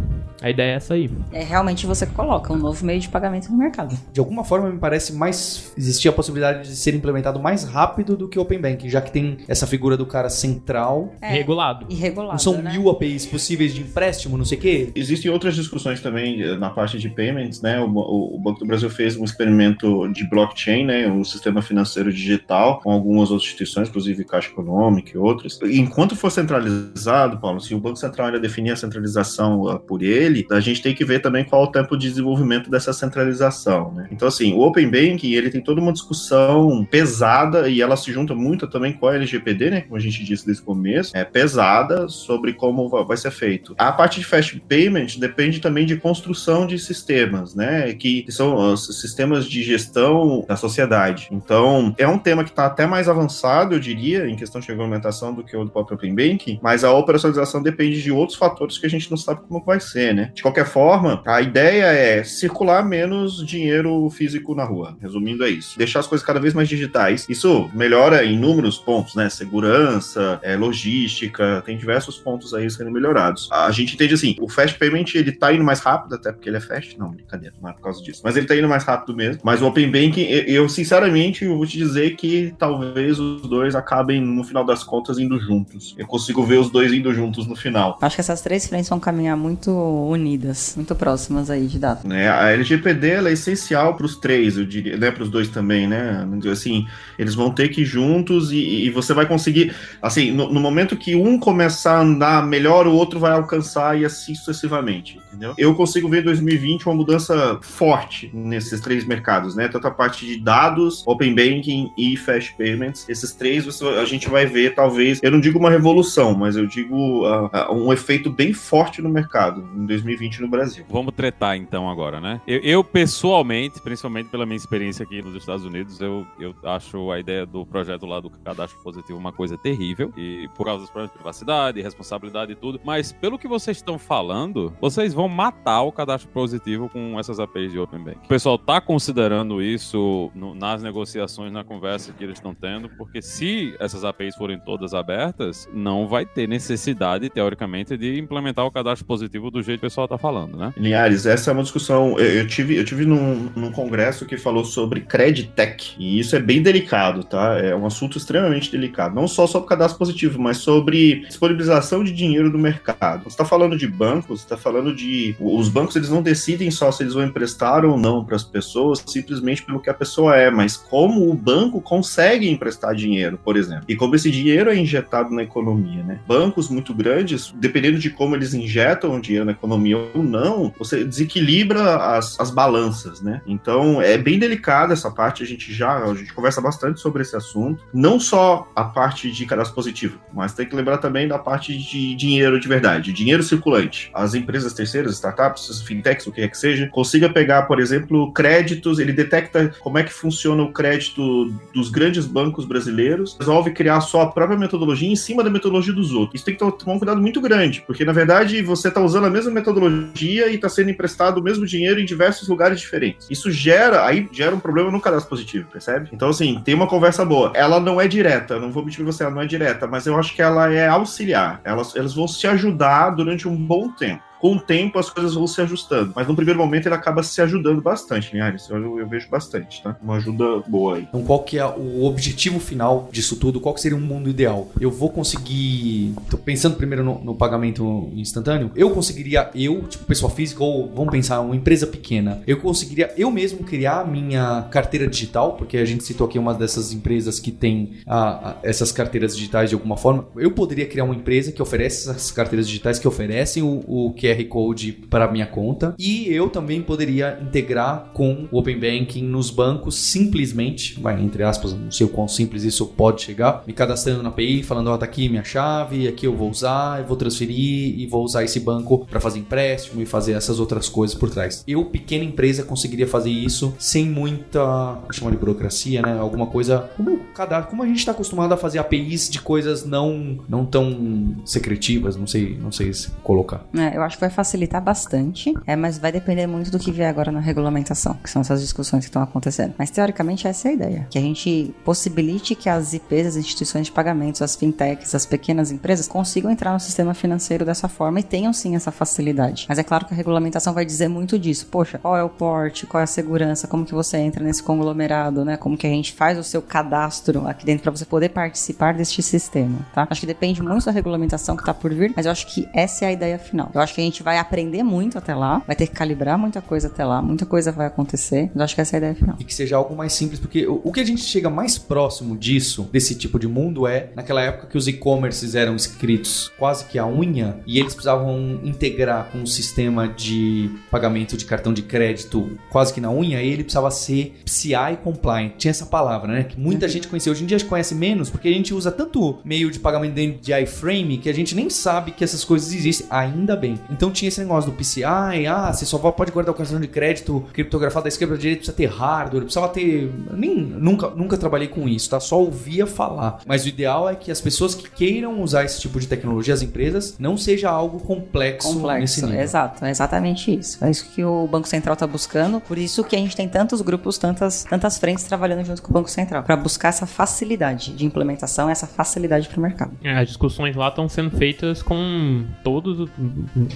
A ideia é essa aí. É realmente você coloca um novo meio de pagamento no mercado. De alguma forma, me parece mais. Existia a possibilidade de ser implementado mais rápido do que o Open Banking, já que tem essa figura do cara central. É. Regulado. Irregulado, Não são né? mil APIs possíveis de empréstimo, não sei o quê. Existem outras discussões também eh, na parte de payments, né? O, o- o Banco do Brasil fez um experimento de blockchain, né? O sistema financeiro digital, com algumas outras instituições, inclusive Caixa Econômica e outras. Enquanto for centralizado, Paulo, se o Banco Central ainda definir a centralização ah, por ele, a gente tem que ver também qual é o tempo de desenvolvimento dessa centralização, né? Então, assim, o Open Banking, ele tem toda uma discussão pesada e ela se junta muito também com a LGPD, né? Como a gente disse desde o começo, é pesada sobre como va- vai ser feito. A parte de fast payment depende também de construção de sistemas, né? Que são os sistemas de gestão da sociedade. Então, é um tema que está até mais avançado, eu diria, em questão de regulamentação do que o do próprio Open Banking, mas a operacionalização depende de outros fatores que a gente não sabe como vai ser, né? De qualquer forma, a ideia é circular menos dinheiro físico na rua. Resumindo, é isso. Deixar as coisas cada vez mais digitais. Isso melhora em inúmeros pontos, né? Segurança, é, logística, tem diversos pontos aí sendo melhorados. A gente entende assim, o fast payment ele tá indo mais rápido, até porque ele é fast, não, brincadeira, não é por causa disso. Mas ele tá indo mais rápido mesmo. Mas o Open Banking, eu, eu, sinceramente, eu vou te dizer que talvez os dois acabem, no final das contas, indo juntos. Eu consigo ver os dois indo juntos no final. Acho que essas três frentes vão caminhar muito unidas, muito próximas aí de data. né? A LGPD é essencial para os três, eu diria, né? Para os dois também, né? Assim, eles vão ter que ir juntos e, e você vai conseguir, assim, no, no momento que um começar a andar melhor, o outro vai alcançar e assim sucessivamente, entendeu? Eu consigo ver 2020 uma mudança forte nesses três mercados, né? Tanto a parte de dados, open banking e fast Esses três você- a gente vai ver, talvez, eu não digo uma revolução, mas eu digo ah, ah, um efeito bem forte no mercado em 2020 no Brasil. Vamos tretar então agora, né? Eu, eu, pessoalmente, principalmente pela minha experiência aqui nos Estados Unidos, eu, eu acho a ideia do projeto lá do cadastro positivo uma coisa terrível. E por causa dos problemas de privacidade, responsabilidade e tudo. Mas pelo que vocês estão falando, vocês vão matar o cadastro positivo com essas APIs de Open Bank. O pessoal tá considerando isso no- nas negociações, na conversa que eles estão tendo, porque se essas APIs forem todas abertas, não vai ter necessidade, teoricamente, de implementar o cadastro positivo do jeito que o pessoal tá falando, né? Linhares, essa é uma discussão. Eu, eu tive, eu tive num, num congresso que falou sobre Creditech, e isso é bem delicado, tá? É um assunto extremamente delicado. Não só sobre cadastro positivo, mas sobre disponibilização de dinheiro do mercado. Você está falando de bancos, está falando de. Os bancos eles não decidem só se eles vão emprestar ou não para as pessoas, simplesmente pelo que a pessoa é, mas como o banco consegue emprestar dinheiro, por exemplo. E como esse dinheiro é injetado na economia, né? Bancos muito grandes, dependendo de como eles injetam o dinheiro na economia ou não, você desequilibra as, as balanças, né? Então é bem delicada essa parte, a gente já a gente conversa bastante sobre esse assunto. Não só a parte de cadastro positivo, mas tem que lembrar também da parte de dinheiro de verdade, dinheiro circulante. As empresas terceiras, startups, fintechs, o que é que seja, consiga pegar, por exemplo, créditos, ele detecta como é que funciona o crédito dos grandes bancos brasileiros, resolve criar a sua própria metodologia em cima da metodologia dos outros. Isso tem que tomar um cuidado muito grande, porque na verdade você está usando a mesma metodologia e está sendo emprestado o mesmo dinheiro em diversos lugares diferentes. Isso gera, aí gera um problema no cadastro positivo, percebe? Então, assim, tem uma conversa boa. Ela não é direta, não vou mentir pra você, ela não é direta, mas eu acho que ela é auxiliar. Elas, elas vão se ajudar durante um bom tempo. Com o tempo as coisas vão se ajustando. Mas no primeiro momento ele acaba se ajudando bastante, Linhares. Eu, eu vejo bastante, tá? Uma ajuda boa aí. Então, qual que é o objetivo final disso tudo? Qual que seria um mundo ideal? Eu vou conseguir. Tô pensando primeiro no, no pagamento instantâneo. Eu conseguiria, eu, tipo, pessoa física, ou vamos pensar, uma empresa pequena, eu conseguiria eu mesmo criar a minha carteira digital, porque a gente citou aqui uma dessas empresas que tem a, a, essas carteiras digitais de alguma forma. Eu poderia criar uma empresa que oferece essas carteiras digitais, que oferecem o, o QR Code para minha conta, e eu também poderia integrar com o Open Banking nos bancos simplesmente, vai, entre aspas, não sei o quão simples isso pode chegar, me cadastrando na API, falando, ó, oh, tá aqui minha chave, aqui eu vou usar, eu vou transferir e vou usar esse banco para fazer empréstimo e fazer essas outras coisas por trás. Eu, pequena empresa, conseguiria fazer isso sem muita, chama de burocracia, né? Alguma coisa como cadastro, como a gente está acostumado a fazer APIs de coisas não não tão secretivas, não sei, não sei se colocar. É, eu acho vai facilitar bastante, é, mas vai depender muito do que vier agora na regulamentação, que são essas discussões que estão acontecendo. Mas teoricamente essa é a ideia, que a gente possibilite que as IPs, as instituições de pagamentos, as fintechs, as pequenas empresas consigam entrar no sistema financeiro dessa forma e tenham sim essa facilidade. Mas é claro que a regulamentação vai dizer muito disso. Poxa, qual é o porte, qual é a segurança, como que você entra nesse conglomerado, né? Como que a gente faz o seu cadastro aqui dentro para você poder participar deste sistema, tá? Acho que depende muito da regulamentação que tá por vir, mas eu acho que essa é a ideia final. Eu acho que a gente vai aprender muito até lá, vai ter que calibrar muita coisa até lá, muita coisa vai acontecer, eu acho que essa é a ideia final. E que seja algo mais simples, porque o, que a gente chega mais próximo disso, desse tipo de mundo, é naquela época que os e-commerces eram escritos quase que a unha e eles precisavam integrar com um sistema de pagamento de cartão de crédito quase que na unha, ele precisava ser PCI compliant. Tinha essa palavra, né? Que muita uhum. gente conhecia. Hoje em dia a gente conhece menos, porque a gente usa tanto meio de pagamento dentro de iframe que a gente nem sabe que essas coisas existem, ainda bem. Então tinha esse negócio do PCI, ah, você só pode guardar o cartão de crédito criptografado da esquerda para direita, precisa ter hardware, precisava ter. Nem, nunca, nunca trabalhei com isso, tá? Só ouvia falar. Mas o ideal é que as pessoas que queiram usar esse tipo de tecnologia, as empresas, não seja algo complexo, complexo nesse nível. Exato, é exatamente isso. É isso que o Banco Central está buscando. Por isso que a gente tem tantos grupos, tantas, tantas frentes trabalhando junto com o Banco Central, para buscar essa facilidade de implementação, essa facilidade para o mercado. É, as discussões lá estão sendo feitas com todos.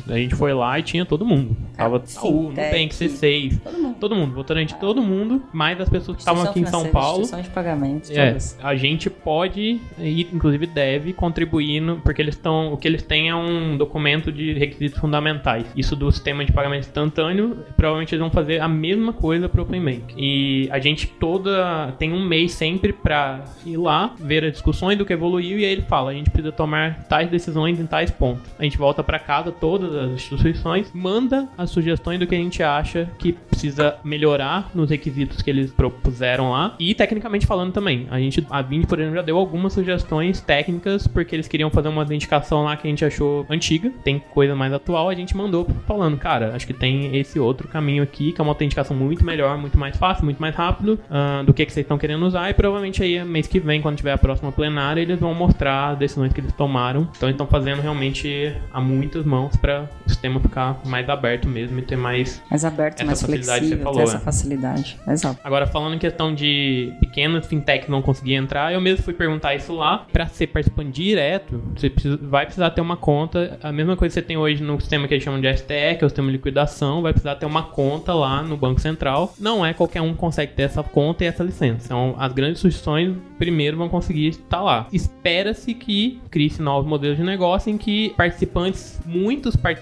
A gente foi lá e tinha todo mundo. Tava Sim, o Nubank, C6, todo mundo, todo mundo votando de todo mundo, mais as pessoas que estavam aqui em São Paulo. De pagamentos, é, a gente pode e inclusive deve contribuir no, porque eles estão, o que eles têm é um documento de requisitos fundamentais. Isso do sistema de pagamento instantâneo, provavelmente eles vão fazer a mesma coisa para o Open Bank. E a gente toda tem um mês sempre para ir lá, ver as discussões do que evoluiu e aí ele fala, a gente precisa tomar tais decisões em tais pontos. A gente volta para casa todas as instituições, manda as sugestões do que a gente acha que precisa melhorar nos requisitos que eles propuseram lá. E tecnicamente falando também, a gente a Vind, por exemplo, já deu algumas sugestões técnicas porque eles queriam fazer uma autenticação lá que a gente achou antiga, tem coisa mais atual, a gente mandou falando, cara, acho que tem esse outro caminho aqui, que é uma autenticação muito melhor, muito mais fácil, muito mais rápido uh, do que, que vocês estão querendo usar. E provavelmente aí, mês que vem, quando tiver a próxima plenária, eles vão mostrar as decisões que eles tomaram. Então, eles estão fazendo realmente a muitas mãos para o sistema ficar mais aberto mesmo e ter mais. Mais aberto, mais flexível, falou, ter essa é. facilidade. Exato. Agora, falando em questão de pequenas fintechs não conseguir entrar, eu mesmo fui perguntar isso lá. Para ser participante direto, você precisa, vai precisar ter uma conta. A mesma coisa que você tem hoje no sistema que eles chamam de STE, que é o sistema de liquidação, vai precisar ter uma conta lá no Banco Central. Não é qualquer um que consegue ter essa conta e essa licença. Então, as grandes instituições primeiro vão conseguir estar lá. Espera-se que crie-se novos modelos de negócio em que participantes, muitos participantes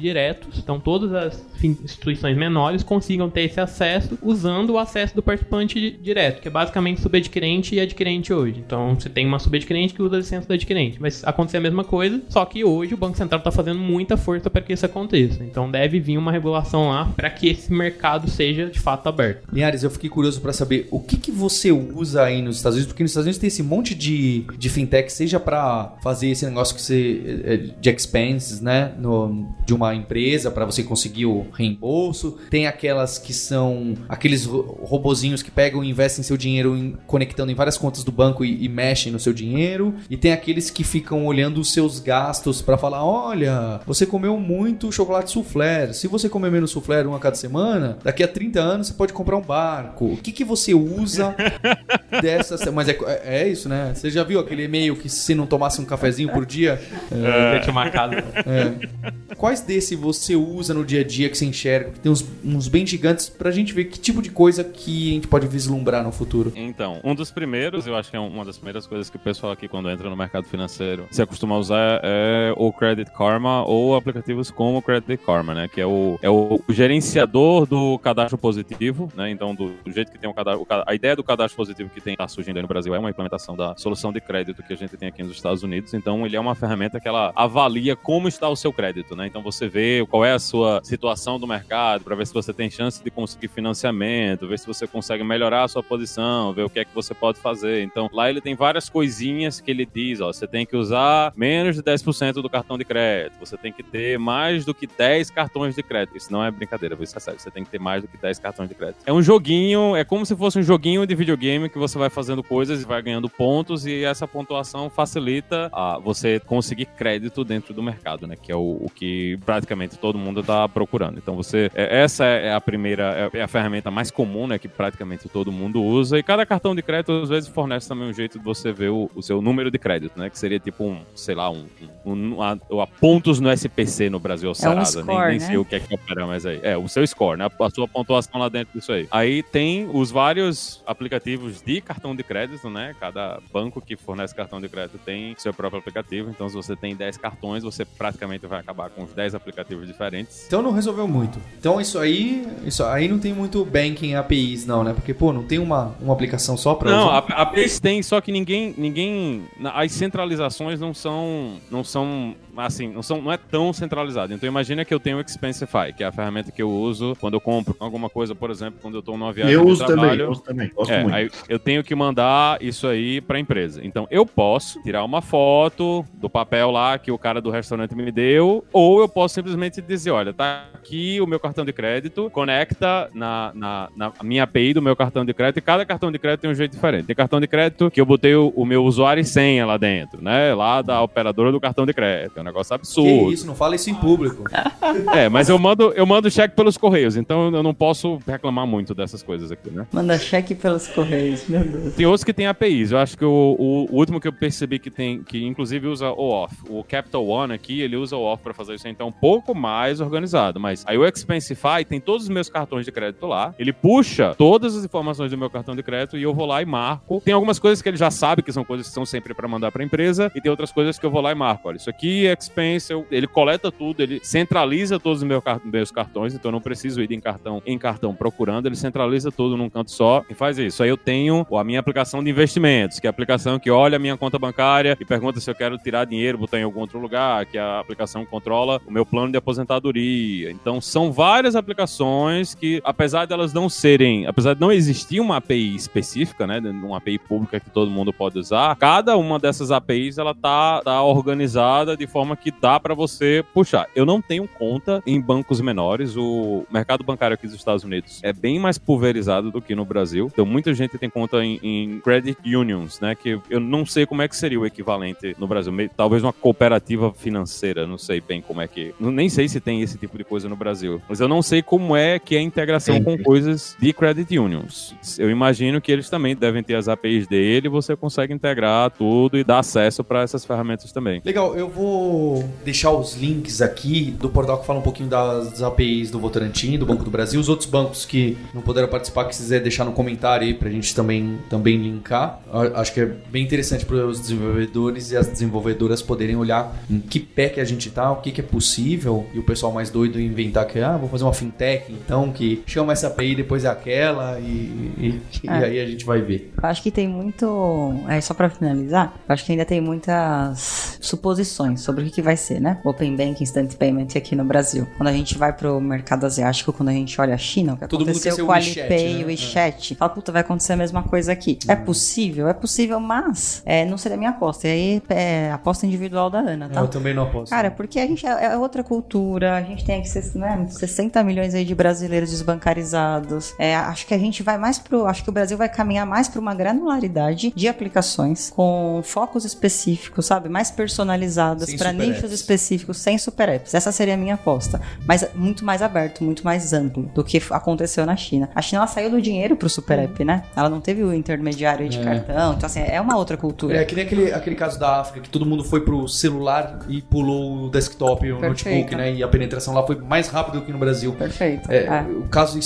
diretos, então todas as instituições menores consigam ter esse acesso usando o acesso do participante direto, que é basicamente subadquirente e adquirente hoje. Então você tem uma subadquirente que usa a licença do adquirente, mas acontecer a mesma coisa, só que hoje o Banco Central está fazendo muita força para que isso aconteça. Então deve vir uma regulação lá para que esse mercado seja de fato aberto. Linhares, eu fiquei curioso para saber o que, que você usa aí nos Estados Unidos, porque nos Estados Unidos tem esse monte de, de fintech, seja para fazer esse negócio que você é, de expenses, né, no, de uma empresa para você conseguir o reembolso. Tem aquelas que são aqueles robozinhos que pegam e investem seu dinheiro em, conectando em várias contas do banco e, e, mexem no seu dinheiro. E tem aqueles que ficam olhando os seus gastos para falar: olha, você comeu muito chocolate soufflé. Se você comer menos soufflé uma a cada semana, daqui a 30 anos você pode comprar um barco. O que, que você usa dessas. Mas é, é, é isso, né? Você já viu aquele e-mail que se não tomasse um cafezinho por dia. É, é, marcado. É. Quais desse você usa no dia a dia que você enxerga? Que tem uns, uns bem gigantes pra gente ver que tipo de coisa que a gente pode vislumbrar no futuro. Então, um dos primeiros, eu acho que é uma das primeiras coisas que o pessoal aqui, quando entra no mercado financeiro, se acostuma a usar é o Credit Karma ou aplicativos como o Credit Karma, né? Que é o, é o gerenciador do cadastro positivo, né? Então, do, do jeito que tem o cadastro. A ideia do cadastro positivo que tem tá surgindo aí no Brasil é uma implementação da solução de crédito que a gente tem aqui nos Estados Unidos. Então, ele é uma ferramenta que ela avalia como está o seu crédito, né? Então, você vê qual é a sua situação do mercado, para ver se você tem chance de conseguir financiamento, ver se você consegue melhorar a sua posição, ver o que é que você pode fazer. Então, lá ele tem várias coisinhas que ele diz, ó, você tem que usar menos de 10% do cartão de crédito, você tem que ter mais do que 10 cartões de crédito. Isso não é brincadeira, isso é sério, você tem que ter mais do que 10 cartões de crédito. É um joguinho, é como se fosse um joguinho de videogame que você vai fazendo coisas e vai ganhando pontos e essa pontuação facilita a você conseguir crédito dentro do mercado, né, que é o, o que praticamente todo mundo está procurando. Então, você, é, essa é a primeira, é, é a ferramenta mais comum, né, que praticamente todo mundo usa e cada cartão de crédito às vezes fornece também um jeito de você ver o, o seu número de crédito, né? Que seria tipo um, sei lá, um, um, um a, a pontos no SPC no Brasil, Sarada. É um score, nem, nem né? sei o que é que opera mais aí. É, o seu score, né? A sua pontuação lá dentro disso aí. Aí tem os vários aplicativos de cartão de crédito, né? Cada banco que fornece cartão de crédito tem seu próprio aplicativo. Então, se você tem 10 cartões, você praticamente vai acabar com os 10 aplicativos diferentes. Então não resolveu muito. Então isso aí, isso aí não tem muito banking APIs não, né? Porque pô, não tem uma, uma aplicação só para Não, usar. a, a PACE tem, só que ninguém, ninguém, as centralizações não são, não são, assim, não são, não é tão centralizado. Então imagina que eu tenho o Expensify, que é a ferramenta que eu uso quando eu compro alguma coisa, por exemplo, quando eu tô numa viagem Eu de uso também, trabalho. eu uso também. Gosto É, muito. aí eu tenho que mandar isso aí pra empresa. Então eu posso tirar uma foto do papel lá que o cara do restaurante me deu, ou eu posso simplesmente dizer, olha, tá aqui o meu cartão de crédito, conecta na, na, na minha API do meu cartão de crédito, e cada cartão de crédito tem um jeito diferente. Tem cartão de crédito que eu botei o, o meu usuário e senha lá dentro, né? Lá da operadora do cartão de crédito. É um negócio Que absurdo. isso, não fala isso em público. É, mas eu mando, eu mando cheque pelos correios, então eu não posso reclamar muito dessas coisas aqui, né? Manda cheque pelos correios, meu Deus. Tem outros que tem APIs. Eu acho que o, o- o último que eu percebi que tem, que inclusive usa o off. O Capital One aqui, ele usa o off pra fazer então um pouco mais organizado. Mas aí o Expensify tem todos os meus cartões de crédito lá. Ele puxa todas as informações do meu cartão de crédito e eu vou lá e marco. Tem algumas coisas que ele já sabe que são coisas que são sempre pra mandar pra empresa e tem outras coisas que eu vou lá e marco. Olha, isso aqui é expense, eu- ele coleta tudo, ele centraliza todos os meu car- meus cartões, então eu não preciso ir em cartão em cartão procurando, ele centraliza tudo num canto só e faz isso. Aí eu tenho a minha aplicação de investimentos, que é a aplicação que olha a minha conta bancária e pergunta se eu quero tirar dinheiro, botar em algum outro lugar, que a aplicação que o meu plano de aposentadoria. Então são várias aplicações que, apesar delas não serem, apesar de não existir uma API específica, né, uma API pública que todo mundo pode usar, cada uma dessas APIs ela tá, tá organizada de forma que dá para você puxar. Eu não tenho conta em bancos menores, o mercado bancário aqui dos Estados Unidos é bem mais pulverizado do que no Brasil. Então muita gente tem conta em, em credit unions, né, que eu não sei como é que seria o equivalente no Brasil, talvez uma cooperativa financeira, não sei bem como é que, nem sei se tem esse tipo de coisa no Brasil, mas eu não sei como é que é a integração com coisas de credit unions. Eu imagino que eles também devem ter as APIs dele, e você consegue integrar tudo e dar acesso para essas ferramentas também. Legal, eu vou deixar os links aqui do portal que fala um pouquinho das APIs do Votorantim, do Banco do Brasil, os outros bancos que não puderam participar, que quiser deixar no comentário aí pra gente também, também linkar. Acho que é bem interessante para os desenvolvedores e as desenvolvedoras poderem olhar em que pé que a gente tá, o que, que é possível, e o pessoal mais doido inventar que, ah, vou fazer uma fintech, então, que chama essa API, depois é aquela, e, e- e É. aí a gente vai ver. Eu acho que tem muito. É, só pra finalizar, eu acho que ainda tem muitas suposições sobre o que, vai ser, né? Open Banking Instant Payment aqui no Brasil. Quando a gente vai pro mercado asiático, quando a gente olha a China, o que Todo aconteceu com o o WeChat, Alipay né? e o WeChat, fala, puta, vai acontecer a mesma coisa aqui. É possível? É possível, mas é, não seria minha aposta. E aí é aposta individual da Ana, tá? Eu também não aposto. Cara, porque a gente é, é outra cultura, a gente tem aqui né, 60 milhões aí de brasileiros desbancarizados. É, acho que a gente vai mais pro. Acho que o Brasil vai caminhar mais para uma granularidade de aplicações com focos específicos, sabe? Mais personalizadas para nichos específicos, sem super apps. Essa seria a minha aposta. Mas muito mais aberto, muito mais amplo do que aconteceu na China. A China ela saiu do dinheiro pro super app, né? Ela não teve o intermediário de É. cartão. Então, assim, é uma outra cultura. É que nem aquele, aquele caso da África que todo mundo foi pro celular e pulou o desktop. E o Perfeito. notebook, né? E a penetração lá foi mais rápida do que no Brasil. Perfeito. É, É. O caso,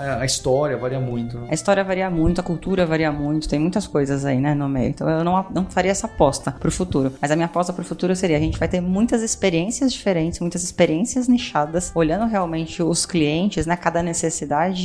é, a história varia muito. né? A história varia muito, a cultura varia muito, tem muitas coisas aí, né, no meio. Então eu não, não faria essa aposta pro futuro. Mas a minha aposta pro futuro seria: a gente vai ter muitas experiências diferentes, muitas experiências nichadas, olhando realmente os clientes, né, cada necessidade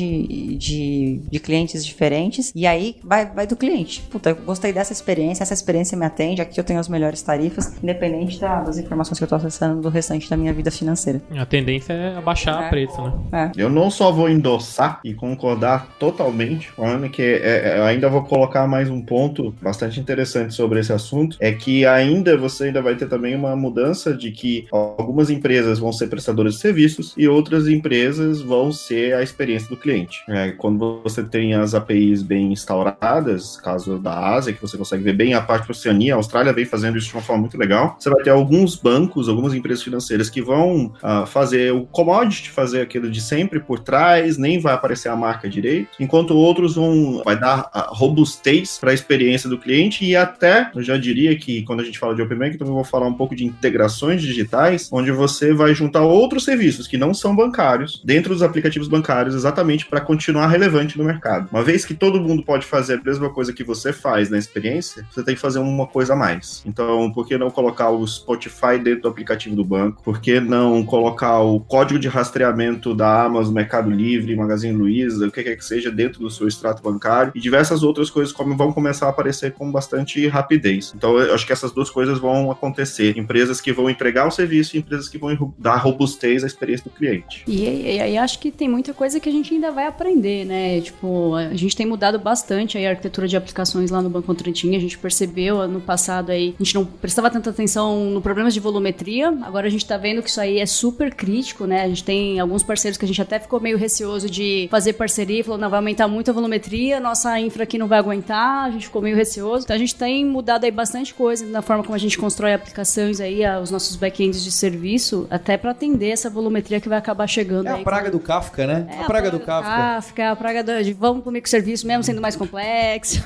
de, de clientes diferentes. E aí vai, vai do cliente. Puta, eu gostei dessa experiência, essa experiência me atende, aqui eu tenho as melhores tarifas, independente da- das informações que eu tô acessando do restante da minha vida financeira. A tendência é abaixar É. o preço, né? É. Eu não só vou endossar e concordar totalmente com a Ana, que é- é- eu ainda vou colocar mais um ponto bastante interessante sobre esse assunto, é que ainda você ainda vai ter também uma mudança de que algumas empresas vão ser prestadoras de serviços e outras empresas vão ser a experiência do cliente. É, quando você tem as APIs bem instauradas, caso da Ásia, que você consegue ver bem a parte da Oceania, a Austrália vem fazendo isso de uma forma muito legal, você vai ter alguns bancos, algumas empresas financeiras que vão ah, fazer o commodity, fazer aquilo de sempre por trás, nem vai aparecer a marca direito, enquanto outros vão vai dar a robustez para a experiência do cliente e até, eu já diria que quando a gente fala de Open Banking, também vou falar um pouco de integrações digitais, onde você vai juntar outros serviços que não são bancários dentro dos aplicativos bancários, exatamente para continuar relevante no mercado. Uma vez que todo mundo pode fazer a mesma coisa que você faz na experiência, você tem que fazer uma coisa a mais. Então, por que não colocar o Spotify dentro do aplicativo do banco? Por que não colocar o código de rastreamento da Amazon, Mercado Livre, Magazine Luiza, o que quer que seja dentro do seu extrato bancário e diversas outras coisas como vão começar a aparecer com bastante rapidez. Então, eu acho que essas duas coisas vão acontecer. Empresas que vão entregar o serviço e empresas que vão dar robustez à experiência do cliente. E, aí acho que tem muita coisa que a gente ainda vai aprender, né? Tipo, a gente tem mudado bastante a arquitetura de aplicações lá no Banco Contantinho. A gente percebeu no passado aí, a gente não prestava tanta atenção no problemas de volumetria. Agora a gente tá vendo que isso aí é super crítico, né? A gente tem alguns parceiros que a gente até ficou meio receoso de fazer parceria e falou, não, vai aumentar muito a volumetria, nossa infra aqui não vai aguentar, a gente ficou meio receoso. Então a gente tem mudado aí bastante coisa na forma como a gente constrói aplicações aí, os nossos backends de serviço, até para atender essa volumetria que vai acabar chegando É aí. a praga do Kafka, né? É a praga do Kafka. Kafka, a praga do, de vamos pro microserviço mesmo sendo mais complexo.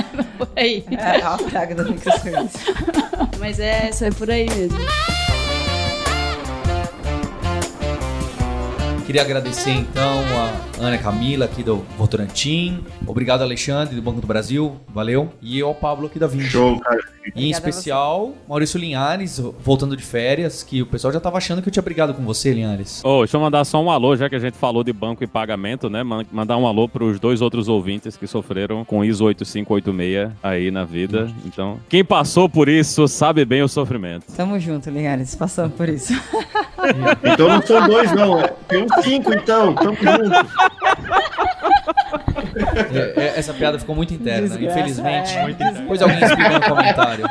aí. É a praga do microserviço. Mas é, isso é por aí mesmo. Queria agradecer então a Ana Camila aqui do Votorantim. Obrigado, Alexandre, do Banco do Brasil. Valeu. E ao Pablo aqui da Vinci. Show, cara. E em Obrigada especial, Maurício Linhares, voltando de férias, que o pessoal já tava achando que eu tinha brigado com você, Linhares. Ô, deixa eu mandar só um alô, já que a gente falou de banco e pagamento, né? Man- Mandar um alô pros dois outros ouvintes que sofreram com ISO 8586 aí na vida. Então, quem passou por isso sabe bem o sofrimento. Tamo junto, Linhares, passando por isso. Então não são dois, não. é- Tem uns cinco, então. Tamo junto. É, é, essa piada ficou muito interna, Desgraça, infelizmente. é. Muito interno. Depois alguém explica no comentário.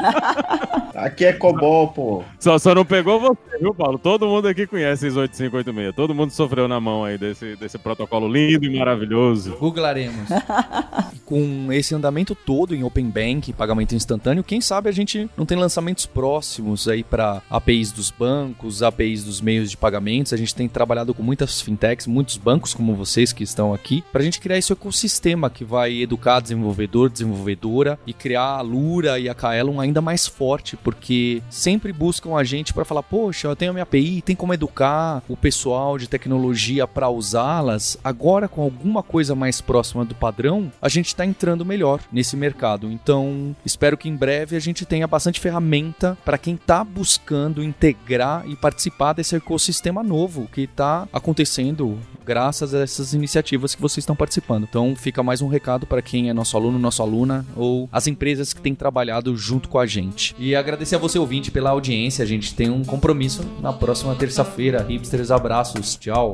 Aqui é Cobol, pô. Só, só não pegou você, viu, Paulo? Todo mundo aqui conhece ISO 8586. Todo mundo sofreu na mão aí desse, desse protocolo lindo e maravilhoso. Googlaremos. Com esse andamento todo em Open Bank, pagamento instantâneo, quem sabe a gente não tem lançamentos próximos aí para APIs dos bancos, APIs dos meios de pagamentos. A gente tem trabalhado com muitas fintechs, muitos bancos como vocês que estão aqui, para a gente criar esse ecossistema que vai educar desenvolvedor, desenvolvedora e criar a Lura e a Kaelon ainda mais forte, porque sempre buscam a gente para falar: poxa, eu tenho a minha API, tem como educar o pessoal de tecnologia para usá-las. Agora, com alguma coisa mais próxima do padrão, a gente está entrando melhor nesse mercado. Então, espero que em breve a gente tenha bastante ferramenta para quem está buscando integrar e participar desse ecossistema novo que está acontecendo graças a essas iniciativas que vocês estão participando. Então, fica mais um recado para quem é nosso aluno, nossa aluna ou as empresas que têm trabalhado junto com a gente. E agradecer a você ouvinte pela audiência. A gente tem um compromisso na próxima terça-feira. Hipsters, abraços. Tchau.